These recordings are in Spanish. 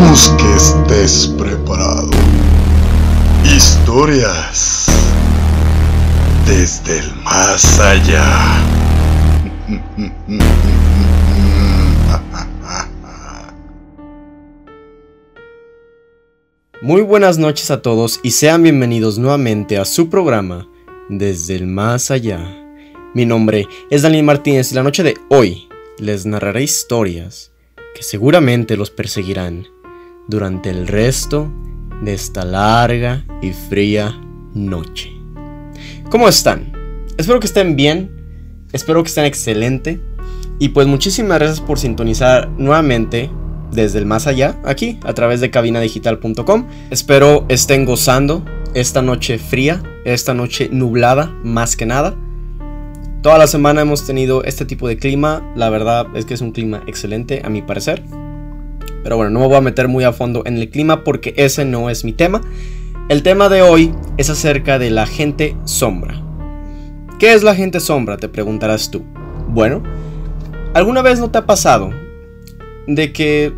Esperamos que estés preparado. Historias desde el más allá. Muy buenas noches a todos y sean bienvenidos nuevamente a su programa Desde el Más Allá. Mi nombre es Daniel Martínez y la noche de hoy les narraré historias que seguramente los perseguirán durante el resto de esta larga y fría noche. ¿Cómo están? Espero que estén bien, espero que estén excelente y pues muchísimas gracias por sintonizar nuevamente desde el más allá, aquí, a través de cabinadigital.com. Espero estén gozando esta noche fría, esta noche nublada, más que nada. Toda la semana hemos tenido este tipo de clima, la verdad es que es un clima excelente a mi parecer. Pero bueno, no me voy a meter muy a fondo en el clima porque ese no es mi tema. El tema de hoy es acerca de la gente sombra. ¿Qué es la gente sombra? Te preguntarás tú. Bueno, ¿alguna vez no te ha pasado de que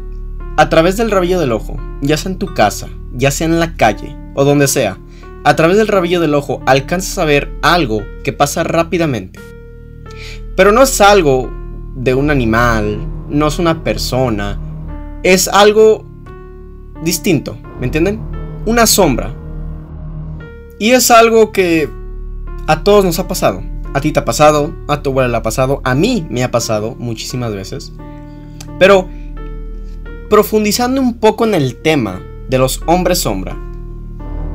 a través del rabillo del ojo, ya sea en tu casa, ya sea en la calle o donde sea, a través del rabillo del ojo alcanzas a ver algo que pasa rápidamente. Pero no es algo de un animal, no es una persona, es algo distinto, ¿me entienden? Una sombra. Y es algo que a todos nos ha pasado. A ti te ha pasado, a tu abuela le ha pasado, a mí me ha pasado muchísimas veces. Pero profundizando un poco en el tema de los hombres sombra,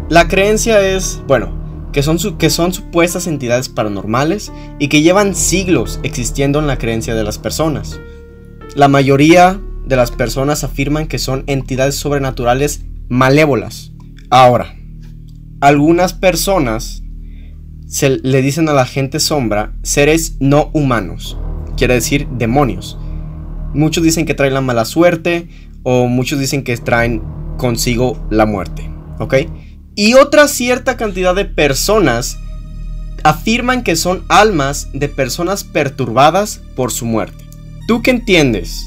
la creencia es, bueno, que son, que son supuestas entidades paranormales y que llevan siglos existiendo en la creencia de las personas. La mayoría de las personas afirman que son entidades sobrenaturales malévolas. Ahora, algunas personas se le dicen a la gente sombra seres no humanos, quiere decir demonios. Muchos dicen que traen la mala suerte o muchos dicen que traen consigo la muerte, ¿ok? Y otra cierta cantidad de personas afirman que son almas de personas perturbadas por su muerte. ¿Tú qué entiendes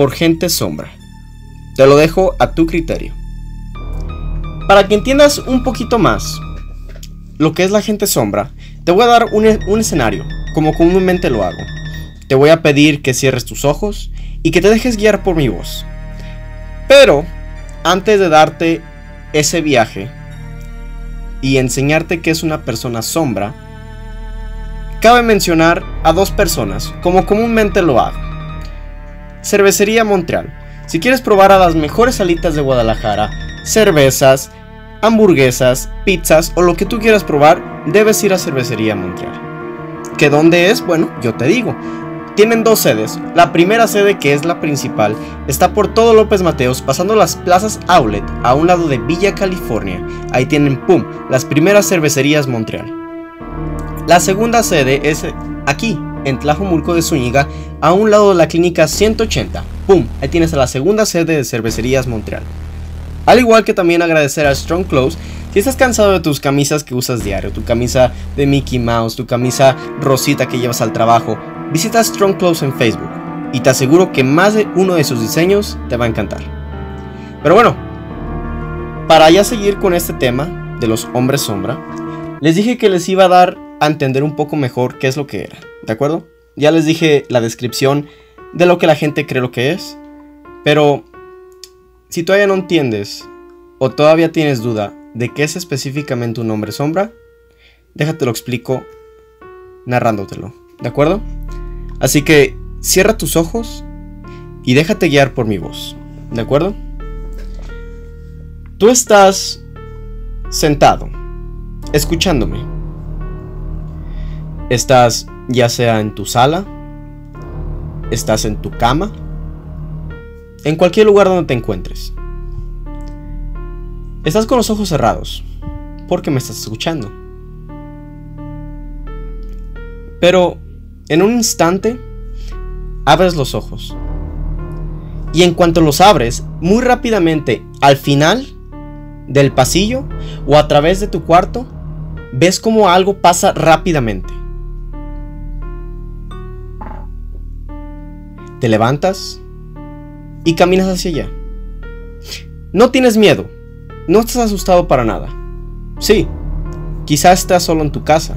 por gente sombra? Te lo dejo a tu criterio. Para que entiendas un poquito más lo que es la gente sombra, te voy a dar un, un escenario, como comúnmente lo hago. Te voy a pedir que cierres tus ojos y que te dejes guiar por mi voz. Pero, antes de darte ese viaje y enseñarte que es una persona sombra, cabe mencionar a dos personas, como comúnmente lo hago. Cervecería Montreal. Si quieres probar a las mejores salitas de Guadalajara, cervezas, hamburguesas, pizzas o lo que tú quieras probar, debes ir a Cervecería Montreal. ¿Que dónde es? Bueno, yo te digo. Tienen dos sedes. La primera sede, que es la principal, está por todo López Mateos, pasando las plazas Outlet a un lado de Villa California. Ahí tienen, ¡pum!, las primeras cervecerías Montreal. La segunda sede es aquí, en Tlajomulco de Zúñiga, a un lado de la clínica 180. ¡Pum! Ahí tienes a la segunda sede de Cervecerías Montreal. Al igual que también agradecer a Strong Clothes si estás cansado de tus camisas que usas diario, tu camisa de Mickey Mouse, tu camisa rosita que llevas al trabajo, visita Strong Clothes en Facebook y te aseguro que más de uno de sus diseños te va a encantar. Pero bueno, para ya seguir con este tema de los hombres sombra, les dije que les iba a dar a entender un poco mejor qué es lo que era, ¿de acuerdo? Ya les dije la descripción de lo que la gente cree lo que es, pero si todavía no entiendes o todavía tienes duda de qué es específicamente un hombre sombra, déjate lo explico narrándotelo, ¿de acuerdo? Así que cierra tus ojos y déjate guiar por mi voz, ¿de acuerdo? Tú estás sentado, escuchándome. Estás ya sea en tu sala, estás en tu cama, en cualquier lugar donde te encuentres. Estás con los ojos cerrados, porque me estás escuchando. Pero en un instante, abres los ojos. Y en cuanto los abres, muy rápidamente, al final del pasillo o a través de tu cuarto, ves como algo pasa rápidamente. Te levantas y caminas hacia allá. No tienes miedo, no estás asustado para nada. Sí, quizás estás solo en tu casa,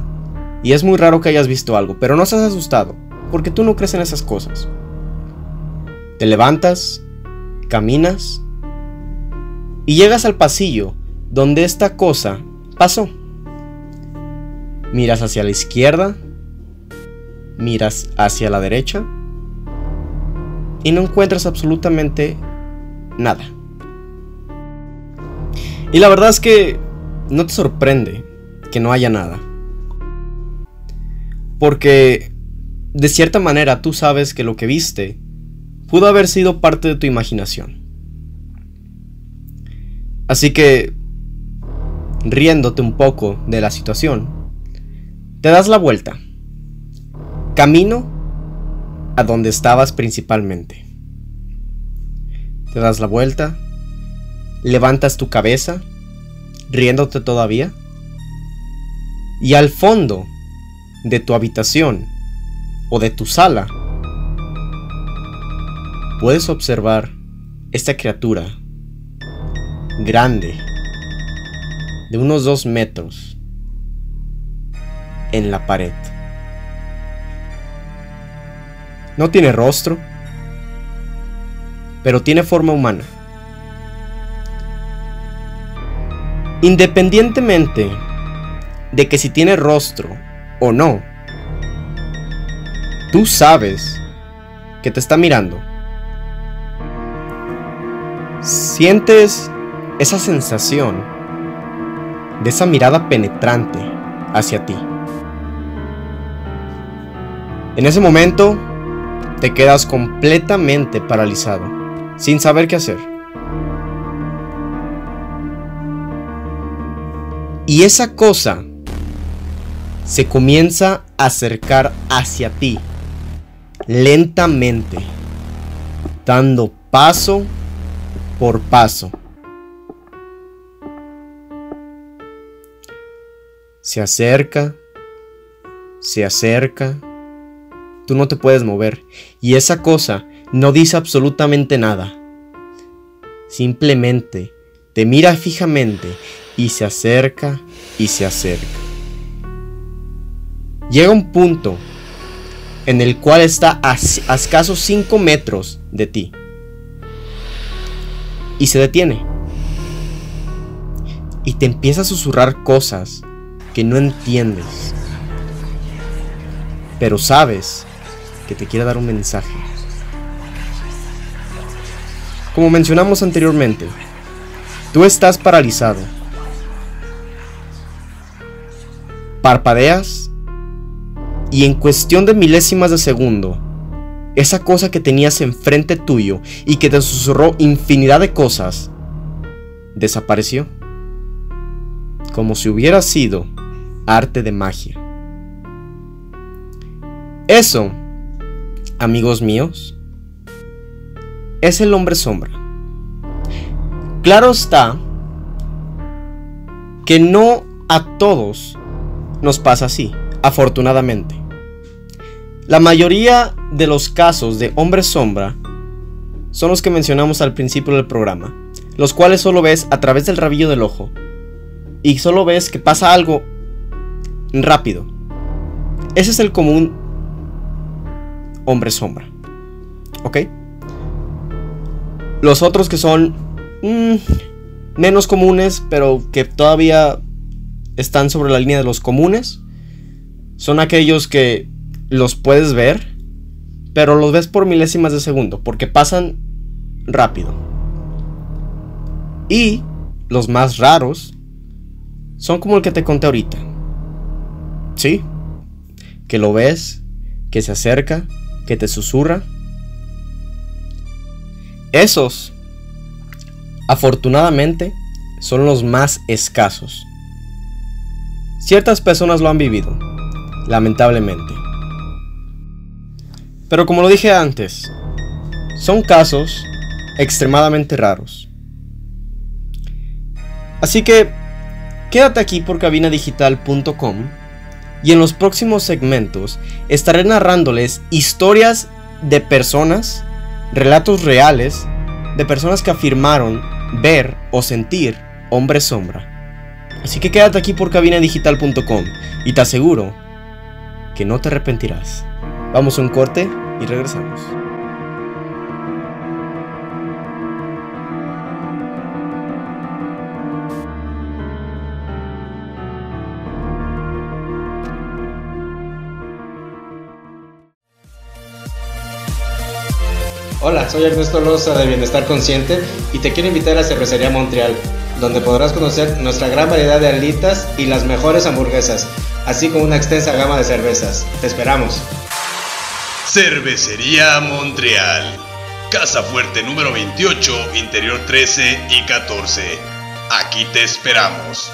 y es muy raro que hayas visto algo, pero no estás asustado, porque tú no crees en esas cosas. Te levantas, caminas, y llegas al pasillo donde esta cosa pasó. Miras hacia la izquierda, miras hacia la derecha, y no encuentras absolutamente nada. Y la verdad es que no te sorprende que no haya nada. Porque de cierta manera tú sabes que lo que viste pudo haber sido parte de tu imaginación. Así que, riéndote un poco de la situación, te das la vuelta. Camino a donde estabas principalmente. Te das la vuelta, levantas tu cabeza, riéndote todavía, y al fondo de tu habitación o de tu sala, puedes observar esta criatura grande, de unos dos metros, en la pared. No tiene rostro, pero tiene forma humana. Independientemente de que si tiene rostro o no, tú sabes que te está mirando. Sientes esa sensación de esa mirada penetrante hacia ti. En ese momento te quedas completamente paralizado, sin saber qué hacer. Y esa cosa se comienza a acercar hacia ti, lentamente, dando paso por paso. Se acerca, se acerca, tú no te puedes mover y esa cosa no dice absolutamente nada. Simplemente te mira fijamente y se acerca y se acerca. Llega un punto en el cual está a, escasos 5 metros de ti. Y se detiene. Y te empieza a susurrar cosas que no entiendes. Pero sabes que te quiere dar un mensaje. Como mencionamos anteriormente, tú estás paralizado. Parpadeas y en cuestión de milésimas de segundo, esa cosa que tenías enfrente tuyo y que te susurró infinidad de cosas, desapareció. Como si hubiera sido arte de magia. Eso, amigos míos, es el hombre sombra. Claro está que no a todos nos pasa así, afortunadamente. La mayoría de los casos de hombre sombra son los que mencionamos al principio del programa, los cuales solo ves a través del rabillo del ojo y solo ves que pasa algo rápido. Ese es el común hombre sombra. ¿Ok? Los otros que son mm, menos comunes, pero que todavía están sobre la línea de los comunes, son aquellos que los puedes ver, pero los ves por milésimas de segundo, porque pasan rápido. Y los más raros son como el que te conté ahorita. Sí, que lo ves, que se acerca, te susurra. Esos, afortunadamente, son los más escasos. Ciertas personas lo han vivido, lamentablemente. Pero como lo dije antes, son casos extremadamente raros. Así que quédate aquí por cabinadigital.com y en los próximos segmentos estaré narrándoles historias de personas, relatos reales, de personas que afirmaron ver o sentir hombre sombra. Así que quédate aquí por cabinadigital.com y te aseguro que no te arrepentirás. Vamos a un corte y regresamos. Hola, soy Ernesto Rosa de Bienestar Consciente y te quiero invitar a Cervecería Montreal, donde podrás conocer nuestra gran variedad de alitas y las mejores hamburguesas, así como una extensa gama de cervezas. Te esperamos. Cervecería Montreal. Casa Fuerte número 28, Interior 13 y 14. Aquí te esperamos.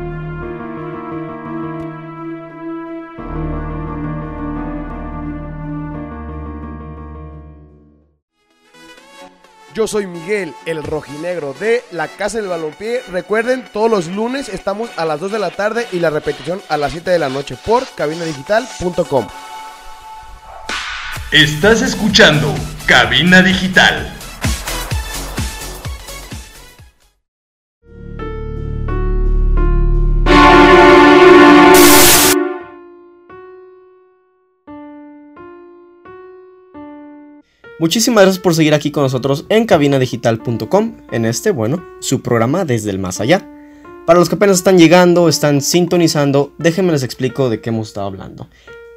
Yo soy Miguel, el rojinegro de la Casa del Balompié. Recuerden, todos los lunes estamos a las 2 de la tarde y la repetición a las 7 de la noche por cabinadigital.com. Estás escuchando Cabina Digital. Muchísimas gracias por seguir aquí con nosotros en cabinadigital.com, en este, bueno, su programa desde el más allá. Para los que apenas están llegando, están sintonizando, déjenme les explico de qué hemos estado hablando.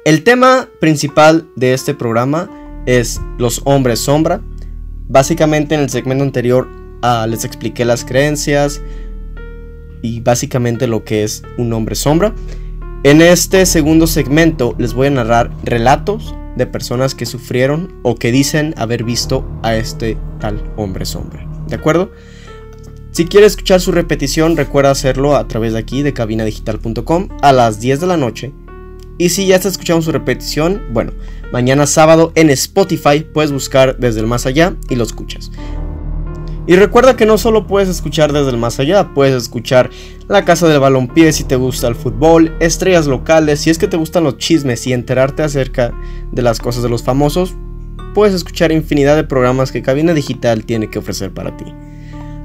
El tema principal de este programa es los hombres sombra. Básicamente en el segmento anterior ah, les expliqué las creencias y básicamente lo que es un hombre sombra. En este segundo segmento les voy a narrar relatos de personas que sufrieron o que dicen haber visto a este tal hombre sombra. ¿De acuerdo? Si quieres escuchar su repetición, recuerda hacerlo a través de aquí, de cabinadigital.com, a las 10 de la noche. Y si ya estás escuchando su repetición, bueno, mañana sábado en Spotify puedes buscar desde el más allá y lo escuchas. Y recuerda que no solo puedes escuchar desde el más allá, puedes escuchar La Casa del Balompié si te gusta el fútbol, estrellas locales si es que te gustan los chismes y enterarte acerca de las cosas de los famosos, puedes escuchar infinidad de programas que Cabina Digital tiene que ofrecer para ti.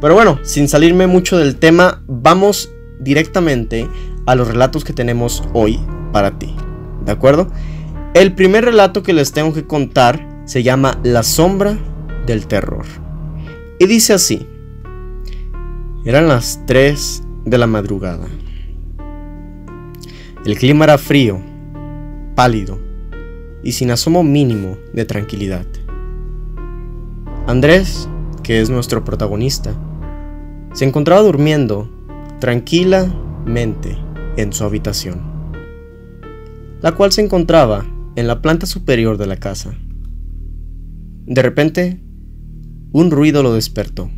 Pero bueno, sin salirme mucho del tema, vamos directamente a los relatos que tenemos hoy para ti. ¿De acuerdo? El primer relato que les tengo que contar se llama La sombra del terror. Y dice así. Eran las 3 de la madrugada. El clima era frío, pálido y sin asomo mínimo de tranquilidad. Andrés, que es nuestro protagonista, se encontraba durmiendo tranquilamente en su habitación, la cual se encontraba en la planta superior de la casa. De repente, un ruido lo despertó.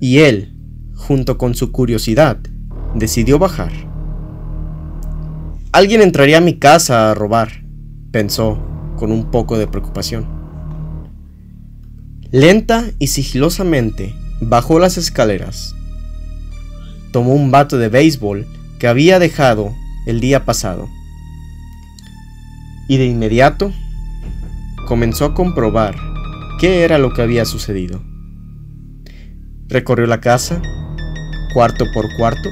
Y él, junto con su curiosidad, decidió bajar. Alguien entraría a mi casa a robar, pensó con un poco de preocupación. Lenta y sigilosamente bajó las escaleras. Tomó un bate de béisbol que había dejado el día pasado. Y de inmediato comenzó a comprobar qué era lo que había sucedido. Recorrió la casa, cuarto por cuarto,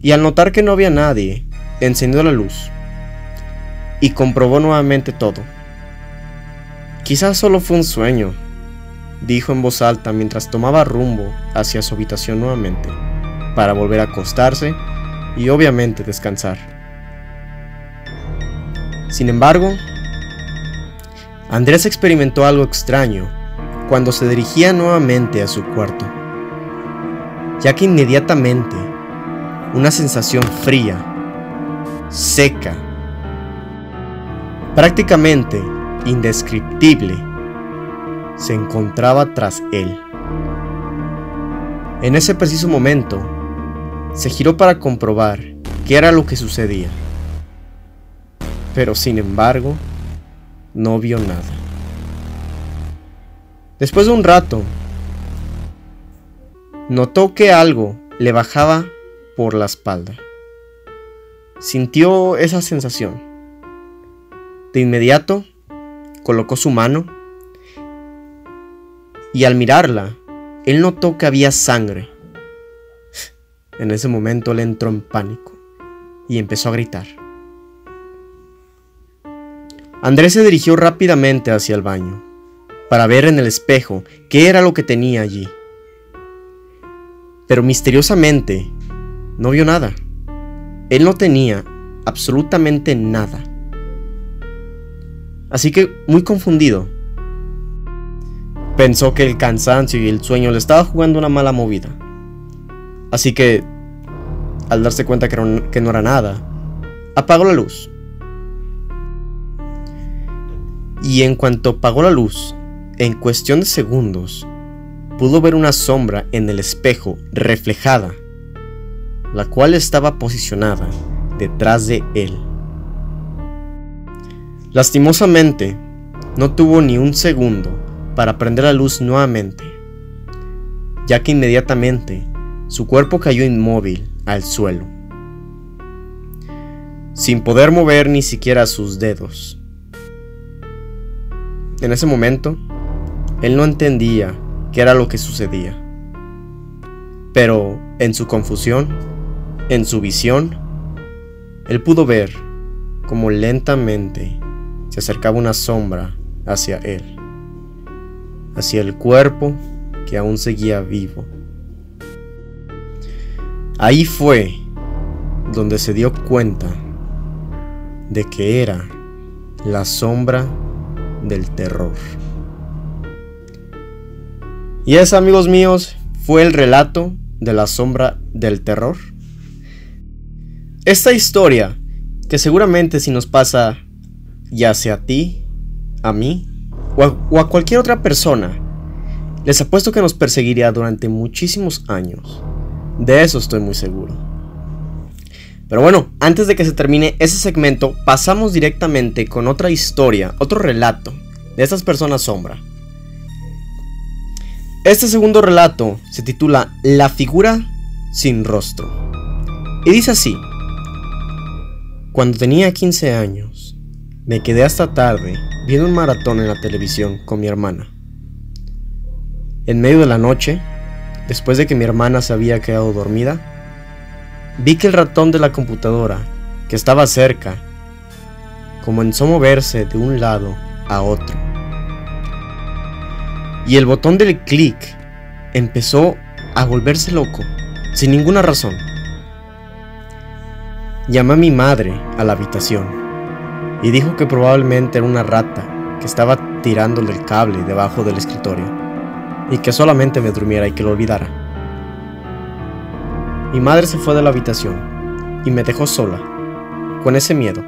y al notar que no había nadie, encendió la luz y comprobó nuevamente todo. Quizás solo fue un sueño, dijo en voz alta mientras tomaba rumbo hacia su habitación nuevamente, para volver a acostarse y obviamente descansar. Sin embargo, Andrés experimentó algo extraño cuando se dirigía nuevamente a su cuarto, ya que inmediatamente una sensación fría, seca, prácticamente indescriptible, se encontraba tras él. En ese preciso momento, se giró para comprobar qué era lo que sucedía. Pero sin embargo, no vio nada. Después de un rato, notó que algo le bajaba por la espalda. Sintió esa sensación. De inmediato, colocó su mano y al mirarla, él notó que había sangre. En ese momento él entró en pánico y empezó a gritar. Andrés se dirigió rápidamente hacia el baño para ver en el espejo qué era lo que tenía allí. Pero misteriosamente no vio nada. Él no tenía absolutamente nada. Así que, muy confundido, pensó que el cansancio y el sueño le estaba jugando una mala movida. Así que, al darse cuenta que no, era nada, apagó la luz. Y en cuanto apagó la luz, en cuestión de segundos, pudo ver una sombra en el espejo reflejada, la cual estaba posicionada detrás de él. Lastimosamente, no tuvo ni un segundo para prender la luz nuevamente, ya que inmediatamente su cuerpo cayó inmóvil al suelo, sin poder mover ni siquiera sus dedos. En ese momento, él no entendía qué era lo que sucedía. Pero en su confusión, en su visión, él pudo ver cómo lentamente se acercaba una sombra hacia él, hacia el cuerpo que aún seguía vivo. Ahí fue donde se dio cuenta de que era la sombra del terror. Y ese, amigos míos, fue el relato de la sombra del terror. Esta historia, que seguramente si nos pasa ya sea a ti, a mí o a, o a cualquier otra persona, les apuesto que nos perseguiría durante muchísimos años. De eso estoy muy seguro. Pero bueno, antes de que se termine ese segmento, pasamos directamente con otra historia, otro relato de estas personas sombra. Este segundo relato se titula La figura sin rostro. Y dice así. Cuando tenía 15 años, me quedé hasta tarde viendo un maratón en la televisión con mi hermana. En medio de la noche, después de que mi hermana se había quedado dormida, vi que el ratón de la computadora, que estaba cerca, comenzó a moverse de un lado a otro. Y el botón del clic empezó a volverse loco, sin ninguna razón. Llamé a mi madre a la habitación y dijo que probablemente era una rata que estaba tirándole el cable debajo del escritorio y que solamente me durmiera y que lo olvidara. Mi madre se fue de la habitación y me dejó sola, con ese miedo.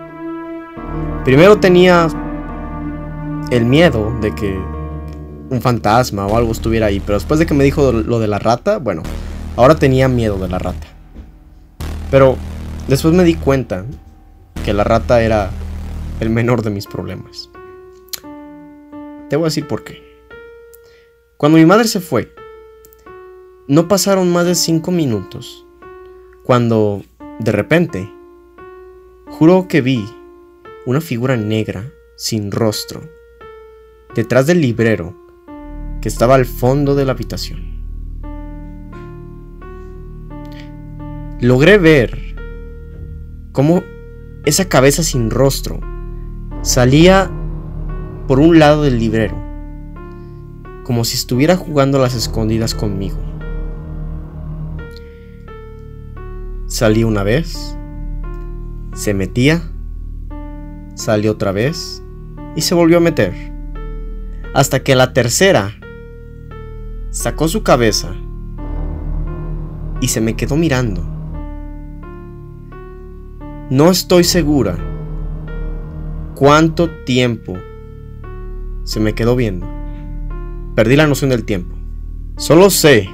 Primero tenía el miedo de que un fantasma o algo estuviera ahí, pero después de que me dijo lo de la rata, bueno, ahora tenía miedo de la rata. Pero después me di cuenta que la rata era el menor de mis problemas. Te voy a decir por qué. Cuando mi madre se fue, no pasaron más de cinco minutos cuando, de repente, juro que vi una figura negra sin rostro detrás del librero que estaba al fondo de la habitación. Logré ver cómo esa cabeza sin rostro salía por un lado del librero, como si estuviera jugando a las escondidas conmigo. Salía una vez, se metía, salió otra vez y se volvió a meter. Hasta que la tercera sacó su cabeza y se me quedó mirando. No estoy segura cuánto tiempo se me quedó viendo. Perdí la noción del tiempo. Solo sé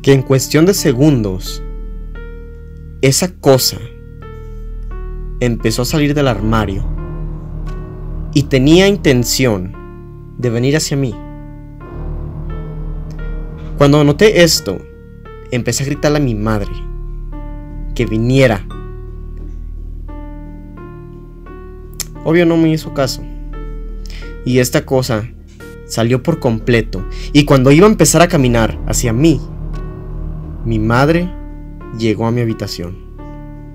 que en cuestión de segundos, esa cosa empezó a salir del armario y tenía intención de venir hacia mí. Cuando noté esto, empecé a gritarle a mi madre que viniera. Obvio no me hizo caso. Y esta cosa salió por completo. Y cuando iba a empezar a caminar hacia mí, mi madre llegó a mi habitación,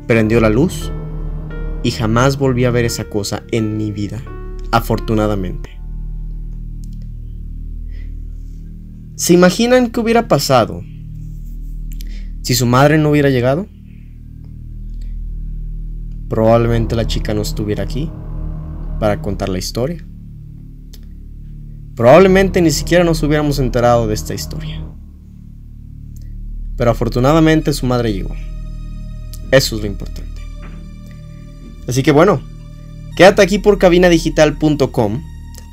prendió la luz y jamás volví a ver esa cosa en mi vida, afortunadamente. ¿Se imaginan qué hubiera pasado si su madre no hubiera llegado? Probablemente la chica no estuviera aquí para contar la historia. Probablemente ni siquiera nos hubiéramos enterado de esta historia. Pero afortunadamente su madre llegó. Eso es lo importante. Así que bueno, quédate aquí por cabinadigital.com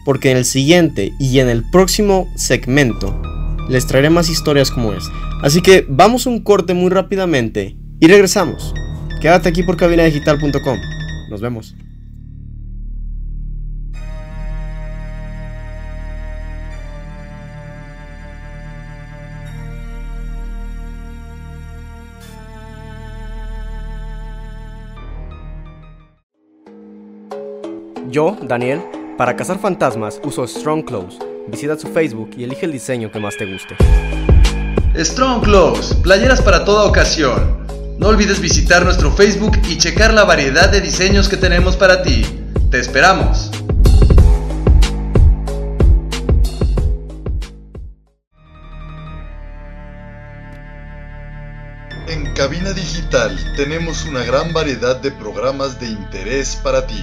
porque en el siguiente y en el próximo segmento les traeré más historias como esta. Así que vamos un corte muy rápidamente y regresamos. Quédate aquí por cabinadigital.com. Nos vemos. Yo, Daniel, para cazar fantasmas uso Strong Clothes. Visita su Facebook y elige el diseño que más te guste. Strong Clothes, playeras para toda ocasión. No olvides visitar nuestro Facebook y checar la variedad de diseños que tenemos para ti. Te esperamos. En Cabina Digital tenemos una gran variedad de programas de interés para ti.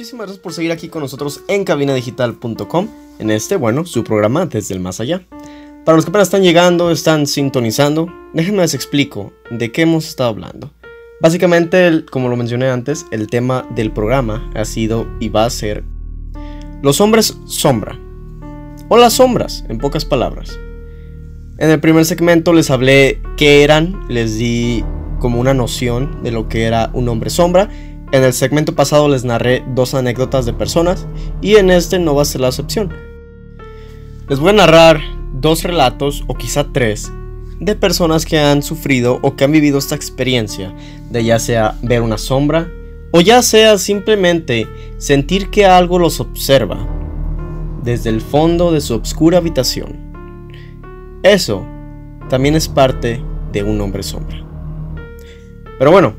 Muchísimas gracias por seguir aquí con nosotros en cabinadigital.com en este, bueno, su programa desde el más allá. Para los que apenas están llegando, están sintonizando, déjenme les explico de qué hemos estado hablando. Básicamente, como lo mencioné antes, el tema del programa ha sido y va a ser los hombres sombra. O las sombras, en pocas palabras. En el primer segmento les hablé qué eran, les di como una noción de lo que era un hombre sombra. En el segmento pasado les narré dos anécdotas de personas y en este no va a ser la excepción. Les voy a narrar dos relatos o quizá tres de personas que han sufrido o que han vivido esta experiencia de ya sea ver una sombra o ya sea simplemente sentir que algo los observa desde el fondo de su oscura habitación. Eso también es parte de un hombre sombra. Pero bueno,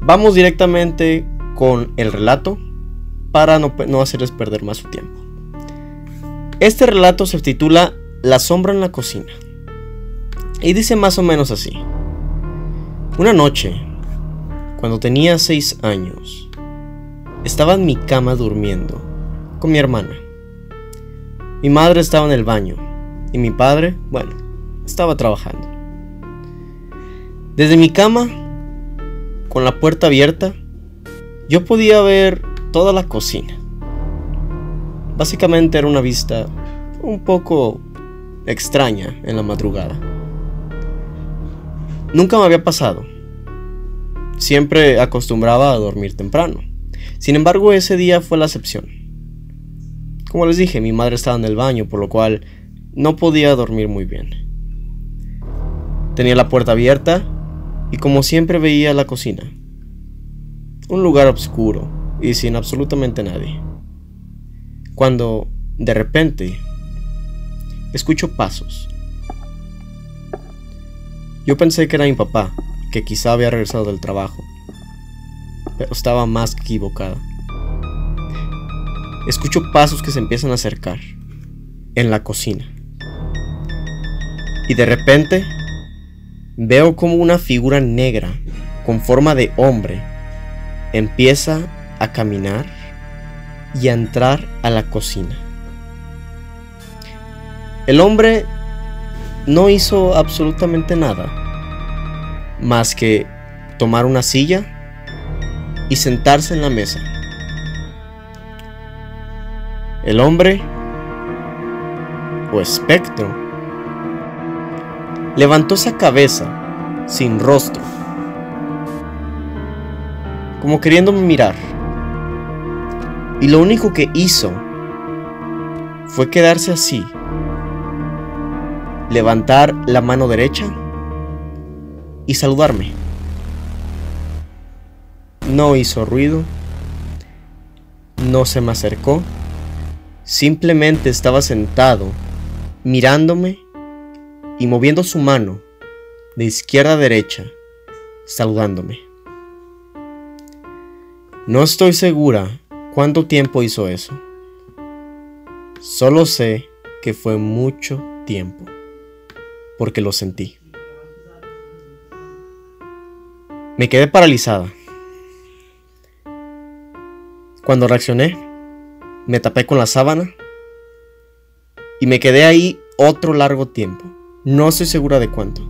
vamos directamente con el relato para no, no hacerles perder más su tiempo. Este relato se titula La sombra en la cocina. Y dice más o menos así. Una noche, cuando tenía 6 años, estaba en mi cama durmiendo con mi hermana. Mi madre estaba en el baño y mi padre, bueno, estaba trabajando. Desde mi cama, con la puerta abierta, yo podía ver toda la cocina. Básicamente era una vista un poco extraña en la madrugada. Nunca me había pasado. Siempre acostumbraba a dormir temprano. Sin embargo, ese día fue la excepción. Como les dije, mi madre estaba en el baño, por lo cual no podía dormir muy bien. Tenía la puerta abierta y como siempre veía la cocina. Un lugar oscuro y sin absolutamente nadie. Cuando, de repente, escucho pasos Yo pensé que era mi papá, que quizá había regresado del trabajo, pero estaba más que equivocada. Escucho pasos que se empiezan a acercar en la cocina. Y de repente veo como una figura negra con forma de hombre empieza a caminar y a entrar a la cocina. El hombre no hizo absolutamente nada más que tomar una silla y sentarse en la mesa. El hombre o espectro levantó esa cabeza sin rostro, como queriéndome mirar. Y lo único que hizo fue quedarse así levantar la mano derecha y saludarme. No hizo ruido, no se me acercó, simplemente estaba sentado mirándome y moviendo su mano de izquierda a derecha, saludándome. No estoy segura cuánto tiempo hizo eso. Solo sé que fue mucho tiempo porque lo sentí. Me quedé paralizada. Cuando reaccioné, me tapé con la sábana y me quedé ahí otro largo tiempo. No estoy segura de cuánto.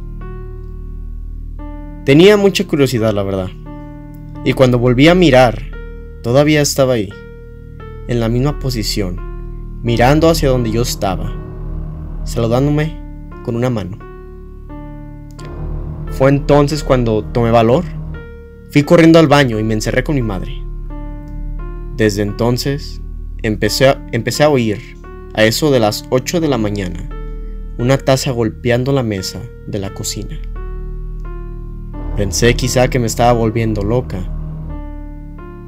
Tenía mucha curiosidad, la verdad. Y cuando volví a mirar, todavía estaba ahí, en la misma posición, mirando hacia donde yo estaba, saludándome con una mano. Fue entonces cuando tomé valor, fui corriendo al baño y me encerré con mi madre. Desde entonces empecé a, empecé a oír, a eso de las 8 de la mañana, una taza golpeando la mesa de la cocina. Pensé quizá que me estaba volviendo loca.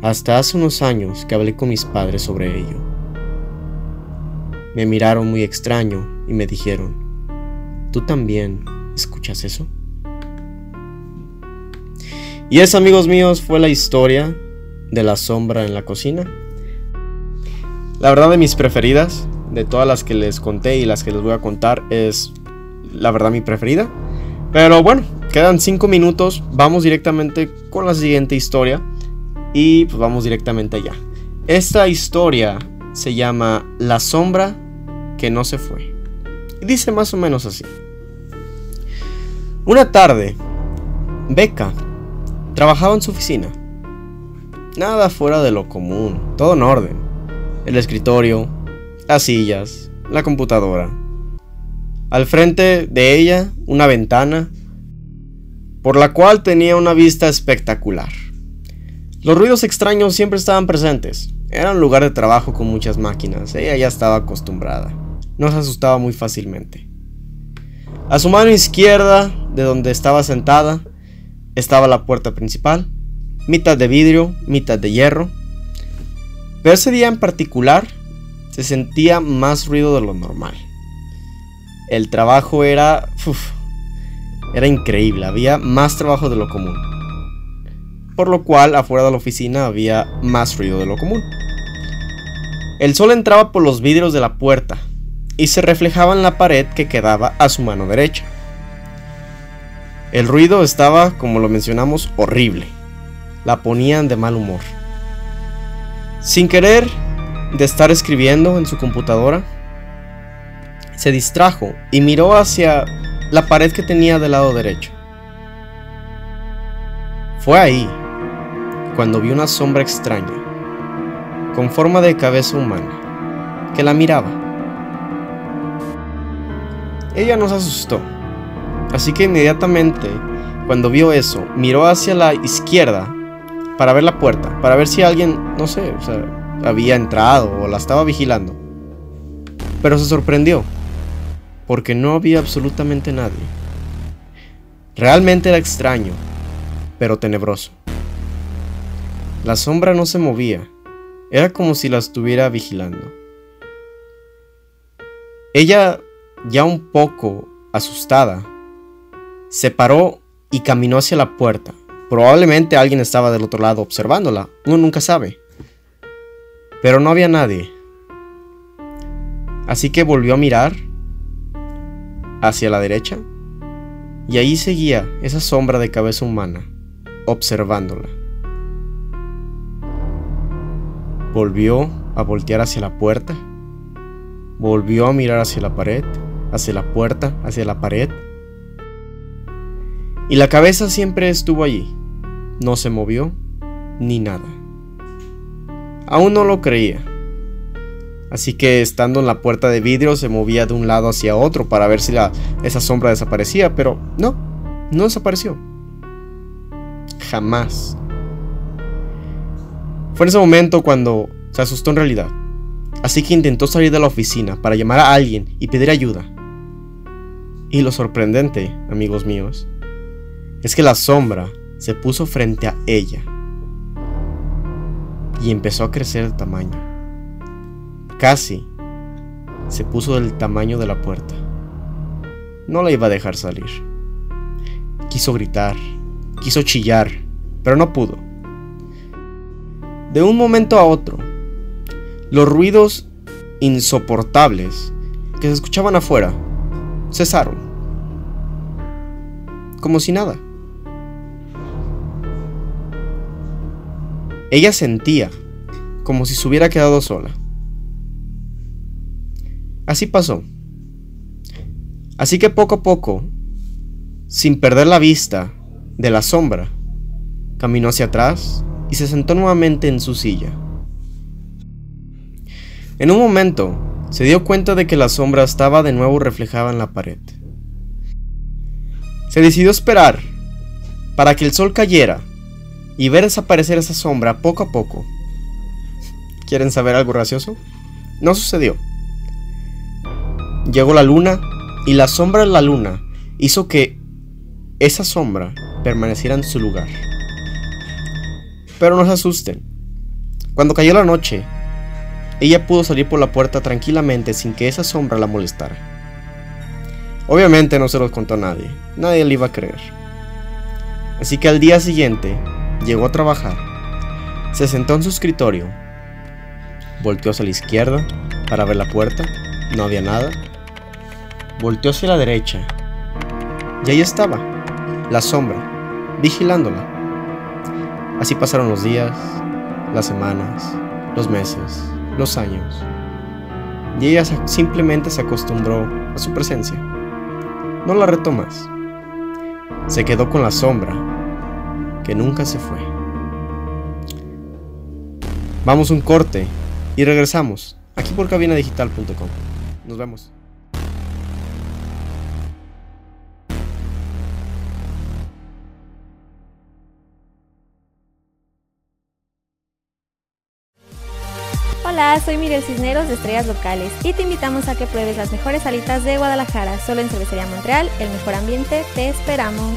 Hasta hace unos años que hablé con mis padres sobre ello. Me miraron muy extraño y me dijeron, ¿Tú también escuchas eso? Y esa, amigos míos, fue la historia de la sombra en la cocina. La verdad de mis preferidas, de todas las que les conté y las que les voy a contar, es la verdad mi preferida. Pero bueno, quedan 5 minutos, vamos directamente con la siguiente historia y pues vamos directamente allá. Esta historia se llama La sombra que no se fue. Y dice más o menos así. Una tarde, Becca trabajaba en su oficina. Nada fuera de lo común, todo en orden. El escritorio, las sillas, la computadora. Al frente de ella, una ventana, por la cual tenía una vista espectacular. Los ruidos extraños siempre estaban presentes. Era un lugar de trabajo con muchas máquinas. Ella ya estaba acostumbrada no se asustaba muy fácilmente. A su mano izquierda, de donde estaba sentada, estaba la puerta principal, mitad de vidrio, mitad de hierro. Pero ese día en particular se sentía más ruido de lo normal. El trabajo era... era increíble, había más trabajo de lo común. Por lo cual afuera de la oficina había más ruido de lo común. El sol entraba por los vidrios de la puerta, y se reflejaba en la pared que quedaba a su mano derecha. El ruido estaba, como lo mencionamos, horrible. La ponían de mal humor. Sin querer de estar escribiendo en su computadora, se distrajo y miró hacia la pared que tenía del lado derecho. Fue ahí cuando vio una sombra extraña, con forma de cabeza humana, que la miraba. Ella no se asustó. Así que inmediatamente, cuando vio eso, miró hacia la izquierda para ver la puerta, para ver si alguien, no sé, o sea, había entrado o la estaba vigilando. Pero se sorprendió, porque no había absolutamente nadie. Realmente era extraño, pero tenebroso. La sombra no se movía, era como si la estuviera vigilando. Ella ya un poco asustada, Se paró y caminó hacia la puerta. Probablemente alguien estaba del otro lado observándola, uno nunca sabe. Pero no había nadie. Así que volvió a mirar hacia la derecha y ahí seguía esa sombra de cabeza humana, observándola. Volvió a voltear hacia la puerta, volvió a mirar hacia la pared, hacia la puerta, hacia la pared. Y la cabeza siempre estuvo allí, no se movió ni nada. Aún no lo creía. Así que estando en la puerta de vidrio se movía de un lado hacia otro para ver si la, esa sombra desaparecía, pero no, no desapareció. Jamás. Fue en ese momento cuando se asustó en realidad. Así que intentó salir de la oficina para llamar a alguien y pedir ayuda. Y lo sorprendente, amigos míos, es que la sombra se puso frente a ella y empezó a crecer de tamaño. Casi se puso del tamaño de la puerta. No la iba a dejar salir. Quiso gritar, quiso chillar, pero no pudo. De un momento a otro, los ruidos insoportables que se escuchaban afuera cesaron. Como si nada. Ella sentía como si se hubiera quedado sola. Así pasó. Así que poco a poco, sin perder la vista de la sombra, caminó hacia atrás y se sentó nuevamente en su silla. En un momento, se dio cuenta de que la sombra estaba de nuevo reflejada en la pared. Se decidió esperar para que el sol cayera y ver desaparecer esa sombra poco a poco. ¿Quieren saber algo gracioso? No sucedió. Llegó la luna y la sombra de la luna hizo que esa sombra permaneciera en su lugar. Pero no se asusten. Cuando cayó la noche, ella pudo salir por la puerta tranquilamente sin que esa sombra la molestara. Obviamente no se los contó a nadie, nadie le iba a creer. Así que al día siguiente llegó a trabajar, se sentó en su escritorio, volteó hacia la izquierda para ver la puerta, no había nada, volteó hacia la derecha y ahí estaba, la sombra, vigilándola. Así pasaron los días, las semanas, los meses, los años. Y ella simplemente se acostumbró a su presencia. No la retó más. Se quedó con la sombra que nunca se fue. Vamos un corte y regresamos aquí por cabinadigital.com. Nos vemos. Hola, soy Miguel Cisneros de Estrellas Locales y te invitamos a que pruebes las mejores alitas de Guadalajara. Solo en Cervecería Montreal, el mejor ambiente, te esperamos.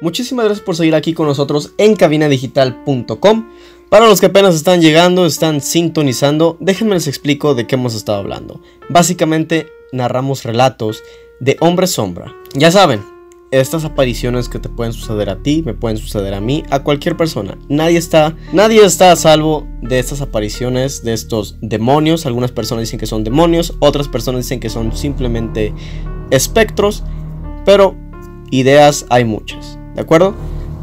Muchísimas gracias por seguir aquí con nosotros en cabinadigital.com. Para los que apenas están llegando, están sintonizando, déjenme les explico de qué hemos estado hablando. Básicamente narramos relatos de hombre sombra. Ya saben, estas apariciones que te pueden suceder a ti, me pueden suceder a mí, a cualquier persona. Nadie está, nadie está a salvo de estas apariciones, de estos demonios. Algunas personas dicen que son demonios, otras personas dicen que son simplemente espectros, pero ideas hay muchas, ¿de acuerdo?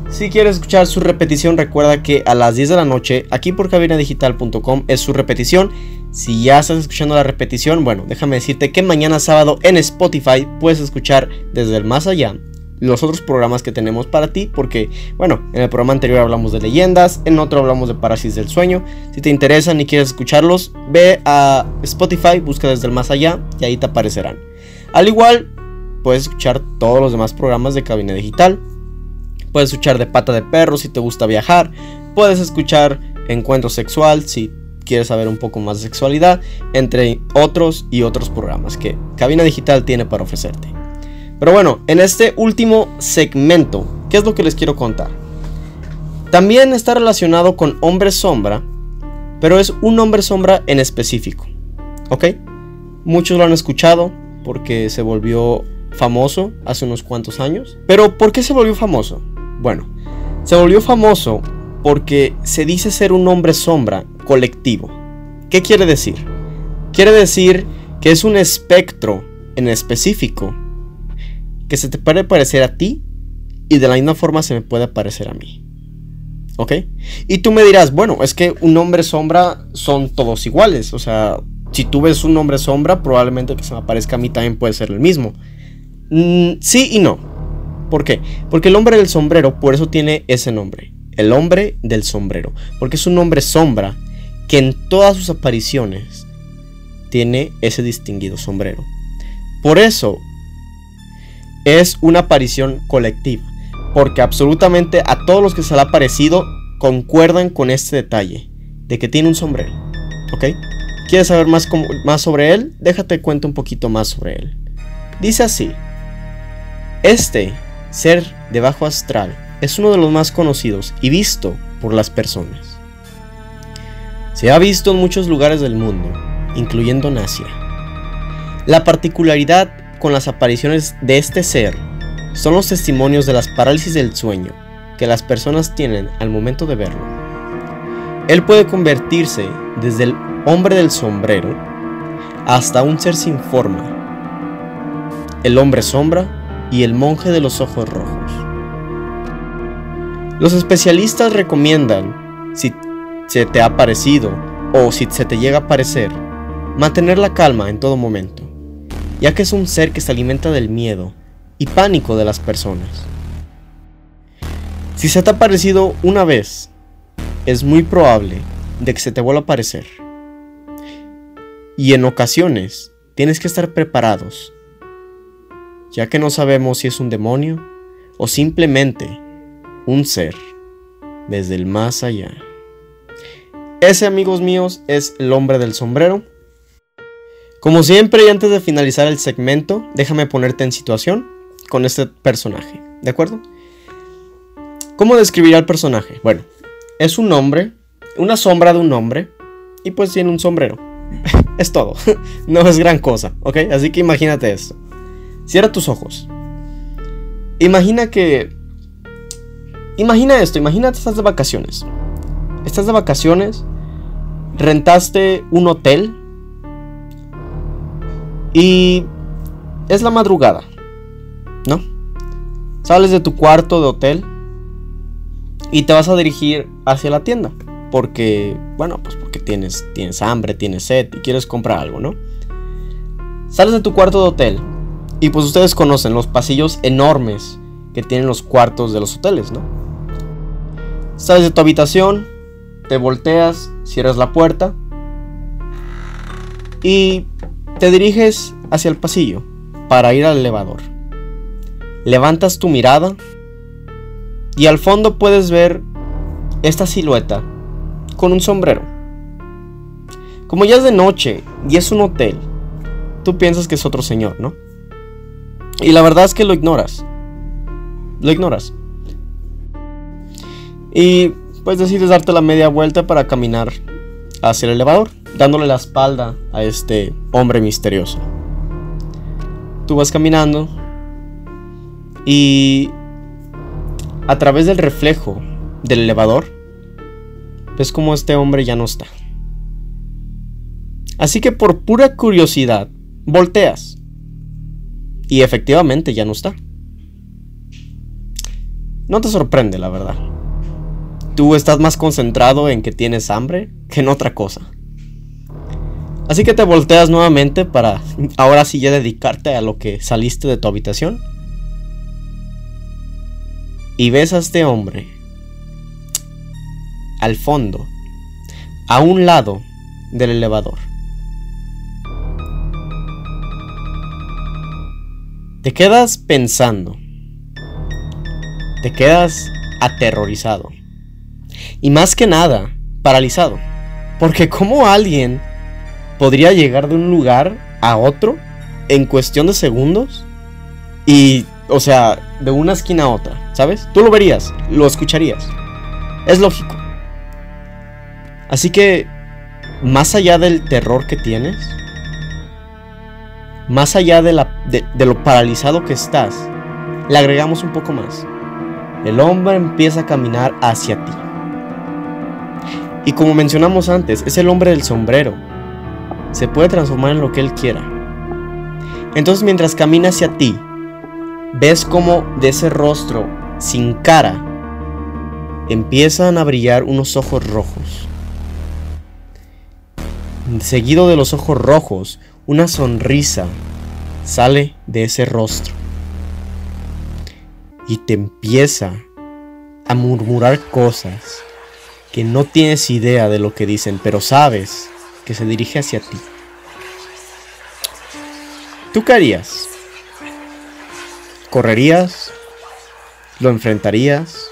Si quieres escuchar su repetición, recuerda que a las 10 de la noche, aquí por cabinadigital.com, es su repetición. Si ya estás escuchando la repetición, bueno, déjame decirte que mañana sábado en Spotify puedes escuchar desde el más allá los otros programas que tenemos para ti, porque, bueno, en el programa anterior hablamos de leyendas, en otro hablamos de parálisis del sueño. Si te interesan y quieres escucharlos, ve a Spotify, busca desde el más allá y ahí te aparecerán. Al igual, puedes escuchar todos los demás programas de Cabina Digital. Puedes escuchar de pata de perro si te gusta viajar. Puedes escuchar encuentro sexual si quieres saber un poco más de sexualidad, entre otros y otros programas que Cabina Digital tiene para ofrecerte. Pero bueno, en este último segmento, ¿qué es lo que les quiero contar? También está relacionado con hombre sombra, pero es un hombre sombra en específico. ¿Ok? Muchos lo han escuchado porque se volvió famoso hace unos cuantos años. Pero ¿por qué se volvió famoso? Bueno, se volvió famoso porque se dice ser un hombre sombra colectivo. ¿Qué quiere decir? Quiere decir que es un espectro en específico que se te puede parecer a ti y de la misma forma se me puede parecer a mí. ¿Ok? Y tú me dirás, bueno, es que un hombre sombra son todos iguales. O sea, si tú ves un hombre sombra, probablemente que se me aparezca a mí también puede ser el mismo. Mm, sí y no. ¿Por qué? Porque el hombre del sombrero, por eso tiene ese nombre. El hombre del sombrero. Porque es un hombre sombra que en todas sus apariciones tiene ese distinguido sombrero. Por eso es una aparición colectiva, porque absolutamente a todos los que se le ha aparecido concuerdan con este detalle, de que tiene un sombrero, ¿ok? ¿Quieres saber más, más sobre él? Déjate cuento un poquito más sobre él. Dice así, este ser de bajo astral es uno de los más conocidos y visto por las personas. Se ha visto en muchos lugares del mundo, incluyendo en Asia. La particularidad con las apariciones de este ser son los testimonios de las parálisis del sueño que las personas tienen al momento de verlo. Él puede convertirse desde el hombre del sombrero hasta un ser sin forma, el hombre sombra y el monje de los ojos rojos. Los especialistas recomiendan, si se te ha parecido o si se te llega a parecer, mantener la calma en todo momento ya que es un ser que se alimenta del miedo y pánico de las personas. Si se te ha aparecido una vez, es muy probable de que se te vuelva a aparecer. Y en ocasiones tienes que estar preparados, ya que no sabemos si es un demonio o simplemente un ser desde el más allá. Ese, amigos míos, es el hombre del sombrero como siempre y antes de finalizar el segmento, déjame ponerte en situación con este personaje, ¿de acuerdo? ¿Cómo describirá al personaje? Bueno, es un hombre, una sombra de un hombre, y pues tiene un sombrero. es todo, no es gran cosa, ¿ok? Así que imagínate esto. Cierra tus ojos. Imagina que... Imagina esto, imagínate estás de vacaciones. Estás de vacaciones, rentaste un hotel y es la madrugada, ¿no? Sales de tu cuarto de hotel y te vas a dirigir hacia la tienda. Porque, bueno, pues porque tienes, tienes hambre, tienes sed y quieres comprar algo, ¿no? Sales de tu cuarto de hotel y pues ustedes conocen los pasillos enormes que tienen los cuartos de los hoteles, ¿no? Sales de tu habitación, te volteas, cierras la puerta y te diriges hacia el pasillo para ir al elevador. Levantas tu mirada y al fondo puedes ver esta silueta con un sombrero. Como ya es de noche y es un hotel, tú piensas que es otro señor, ¿no? Y la verdad es que lo ignoras. Lo ignoras. Y pues decides darte la media vuelta para caminar hacia el elevador dándole la espalda a este hombre misterioso. Tú vas caminando Y a través del reflejo del elevador, ves como este hombre ya no está. Así que por pura curiosidad, volteas. Y efectivamente ya no está. No te sorprende, la verdad. Tú estás más concentrado en que tienes hambre que en otra cosa. Así que te volteas nuevamente para ahora sí ya dedicarte a lo que saliste de tu habitación. Y ves a este hombre al fondo, a un lado del elevador. Te quedas pensando. Te quedas aterrorizado. Y más que nada, paralizado. Porque como alguien podría llegar de un lugar a otro en cuestión de segundos y, o sea, de una esquina a otra, ¿sabes? Tú lo verías, lo escucharías. Es lógico. Así que, más allá del terror que tienes, más allá de, la, de, lo paralizado que estás, le agregamos un poco más. El hombre empieza a caminar hacia ti. Y como mencionamos antes, es el hombre del sombrero. Se puede transformar en lo que él quiera. Entonces mientras camina hacia ti, ves como de ese rostro sin cara empiezan a brillar unos ojos rojos. Seguido de los ojos rojos, una sonrisa sale de ese rostro y te empieza a murmurar cosas que no tienes idea de lo que dicen, pero sabes que se dirige hacia ti. ¿Tú qué harías? ¿Correrías? ¿Lo enfrentarías?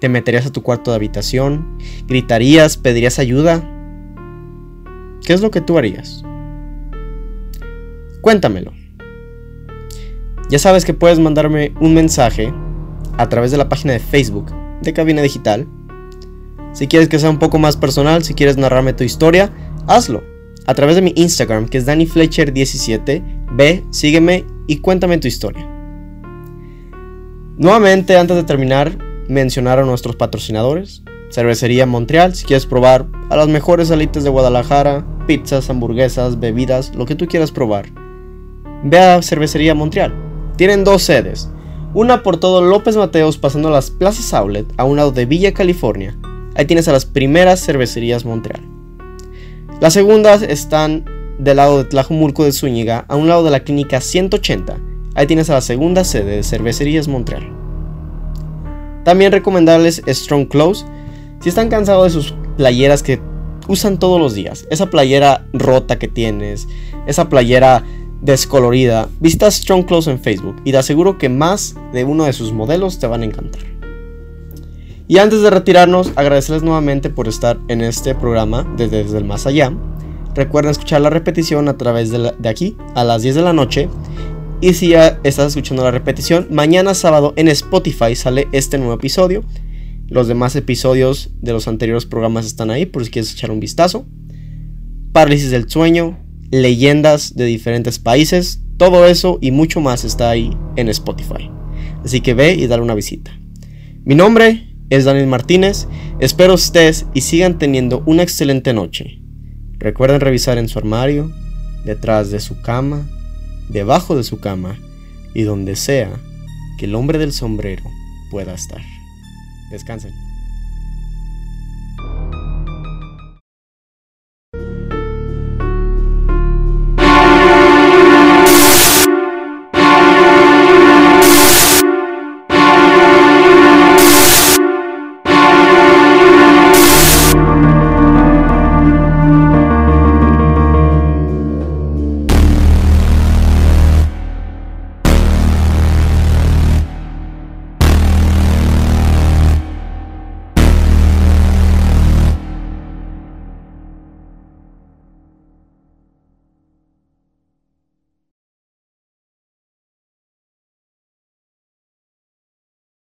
¿Te meterías a tu cuarto de habitación? ¿Gritarías? ¿Pedirías ayuda? ¿Qué es lo que tú harías? Cuéntamelo. Ya sabes que puedes mandarme un mensaje a través de la página de Facebook de Cabina Digital si quieres que sea un poco más personal, si quieres narrarme tu historia, hazlo. A través de mi Instagram, que es DannyFletcher17, ve, sígueme y cuéntame tu historia. Nuevamente, antes de terminar, mencionar a nuestros patrocinadores. Cervecería Montreal, si quieres probar a las mejores alitas de Guadalajara, pizzas, hamburguesas, bebidas, lo que tú quieras probar. Ve a Cervecería Montreal. Tienen dos sedes. Una por todo López Mateos pasando a las plazas Outlet a un lado de Villa California Ahí tienes a las primeras cervecerías Montreal. Las segundas están del lado de Tlajumulco de Zúñiga, a un lado de la clínica 180. Ahí tienes a la segunda sede de Cervecerías Montreal. También recomendarles Strong Clothes si están cansados de sus playeras que usan todos los días. Esa playera rota que tienes, esa playera descolorida. Visita Strong Clothes en Facebook y te aseguro que más de uno de sus modelos te van a encantar. Y antes de retirarnos, agradecerles nuevamente por estar en este programa desde, desde el más allá. Recuerden escuchar la repetición a través de, de, aquí a las 10 de la noche. Y si ya estás escuchando la repetición, mañana sábado en Spotify sale este nuevo episodio. Los demás episodios de los anteriores programas están ahí por si quieres echar un vistazo. Parálisis del sueño, leyendas de diferentes países, todo eso y mucho más está ahí en Spotify. Así que ve y dale una visita. Mi nombre es Daniel Martínez. Espero ustedes y sigan teniendo una excelente noche. Recuerden revisar en su armario, detrás de su cama, debajo de su cama y donde sea que el hombre del sombrero pueda estar. Descansen.